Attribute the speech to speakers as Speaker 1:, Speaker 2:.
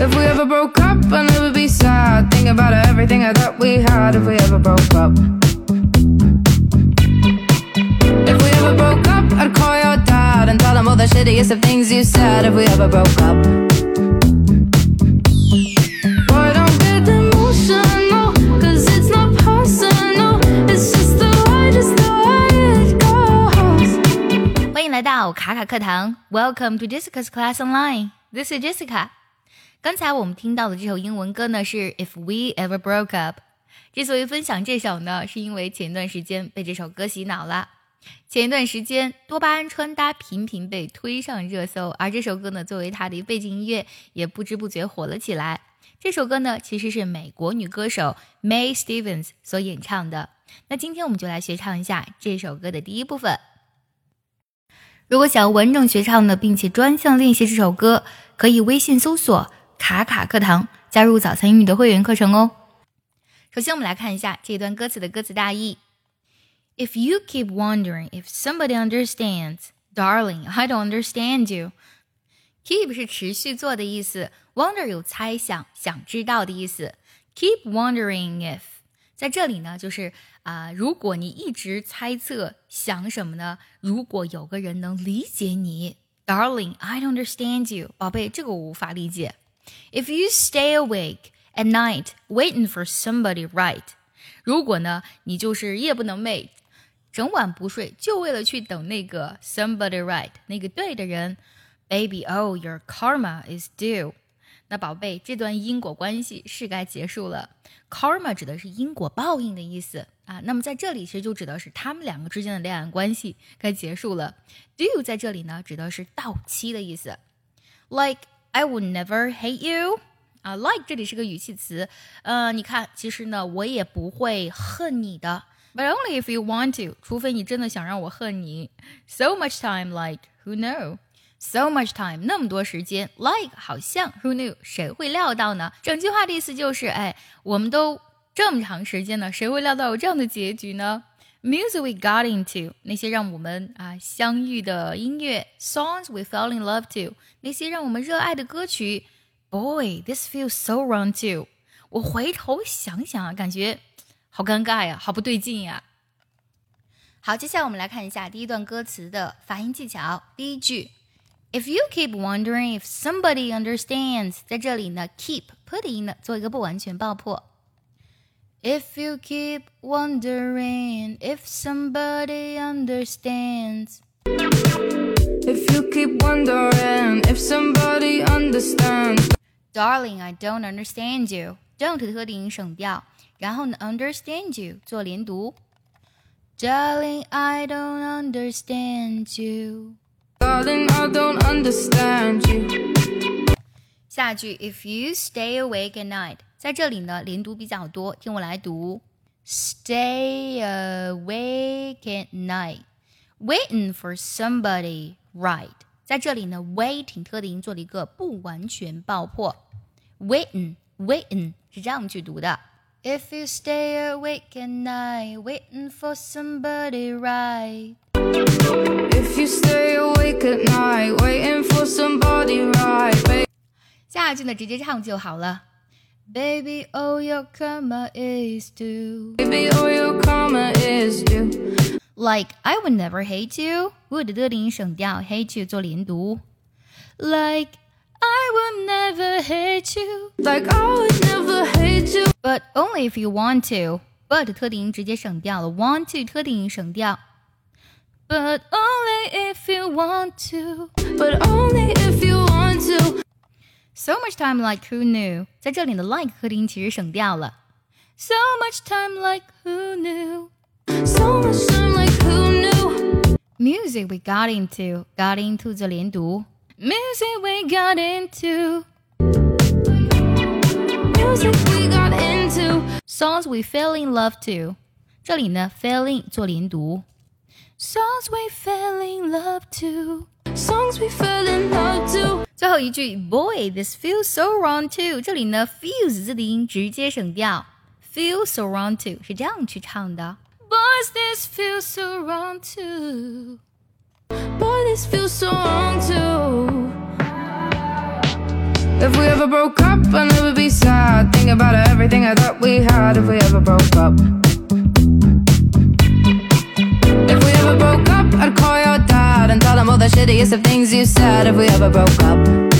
Speaker 1: If we ever broke up, I'd never be sad. Think about everything I thought we had. If we ever broke up. If we ever broke up, I'd call your dad and tell him all the shittiest of things you said. If we ever broke up. Boy, don't get emotional, 'cause it's not personal. It's just the way, just the way it goes.
Speaker 2: 欢迎来到卡卡课堂，Welcome to Jessica's Class Online. This is Jessica. 刚才我们听到的这首英文歌呢是 If We Ever Broke Up。之所以分享这首呢，是因为前段时间被这首歌洗脑了。前一段时间，多巴胺穿搭频频被推上热搜，而这首歌呢，作为它的背景音乐，也不知不觉火了起来。这首歌呢，其实是美国女歌手 May Stevens 所演唱的。那今天我们就来学唱一下这首歌的第一部分。如果想要完整学唱的，并且专项练习这首歌，可以微信搜索“卡卡课堂”，加入早餐英语的会员课程哦。首先，我们来看一下这段歌词的歌词大意。If you keep wondering if somebody understands, darling, I don't understand you. Keep 是持续做的意思，wonder 有猜想、想知道的意思。Keep wondering if 在这里呢，就是啊、如果你一直猜测想什么呢？如果有个人能理解你，darling, I don't understand you，宝贝，这个我无法理解。If you stay awake at night waiting for somebody right，如果呢，你就是夜不能寐，整晚不睡，就为了去等那个 somebody right 那个对的人，baby oh your karma is due。那宝贝，这段因果关系是该结束了。Karma 指的是因果报应的意思啊。那么在这里其实就指的是他们两个之间的恋爱关系该结束了。Due 在这里呢，指的是到期的意思。Like I would never hate you 啊，like 这里是个语气词。呃，你看，其实呢，我也不会恨你的。But only if you want to，除非你真的想让我恨你。So much time like who know。So much time，那么多时间，like 好像，who knew，谁会料到呢？整句话的意思就是，哎，我们都这么长时间了，谁会料到有这样的结局呢 ？Music we got into，那些让我们啊相遇的音乐；songs we fell in love to，那些让我们热爱的歌曲。Boy，this feels so wrong too。我回头想想啊，感觉好尴尬呀，好不对劲呀。好，接下来我们来看一下第一段歌词的发音技巧。第一句。If you keep wondering if somebody understands，在这里呢，keep 破的音呢做一个不完全爆破。 If you keep wondering if somebody understands，
Speaker 1: If you keep wondering if somebody understands.
Speaker 2: Darling, I don't understand you. Don't 特定音省掉，然后呢，understand you 做连读。Darling, I don't understand you.
Speaker 1: Darling, I don't understand you.
Speaker 2: 下句 If you stay awake at night， 在这里呢连读比较多，听我来读：Stay awake at night, waiting for somebody right。在这里呢，waiting 特定音做了一个不完全爆破，waiting waiting 是这样去读的。If you stay awake at night, waiting for somebody right。
Speaker 1: If you stay awake at night, waiting for somebody right, baby.
Speaker 2: 下句呢直接唱就好了。 Baby, all your karma is due.
Speaker 1: Baby, all your karma is due.
Speaker 2: Like I would never hate you. would 的零省掉，hate you 做连读。Like I would never hate you,
Speaker 1: Like I would never hate you.
Speaker 2: but only if you want to. but 特定音直接省掉了，want to 特定音省掉。But only if you want to.
Speaker 1: But only if you want to.
Speaker 2: So much time like who knew，在这里的 like 特定音其实省掉了。So much time like who knew。
Speaker 1: So much time like who knew?
Speaker 2: Music we got into, got into 做连读。Music we got into,
Speaker 1: Music we got into.
Speaker 2: songs we fell in love to。这里呢，fell in 做连读。Songs we fell in love to。
Speaker 1: songs we fell in love to. to。
Speaker 2: 最后一句，Boy, this feels so wrong too。这里呢，feels 字的音直接省掉，feel so wrong too 是这样去唱的。Boys, this feels so wrong too.
Speaker 1: Boy, this feels so wrong too. If we ever broke up, I knew would be sad. Think about everything I thought we had if we ever broke up. If we ever broke up, I'd call your dad the shittiest of things you said if we ever broke up.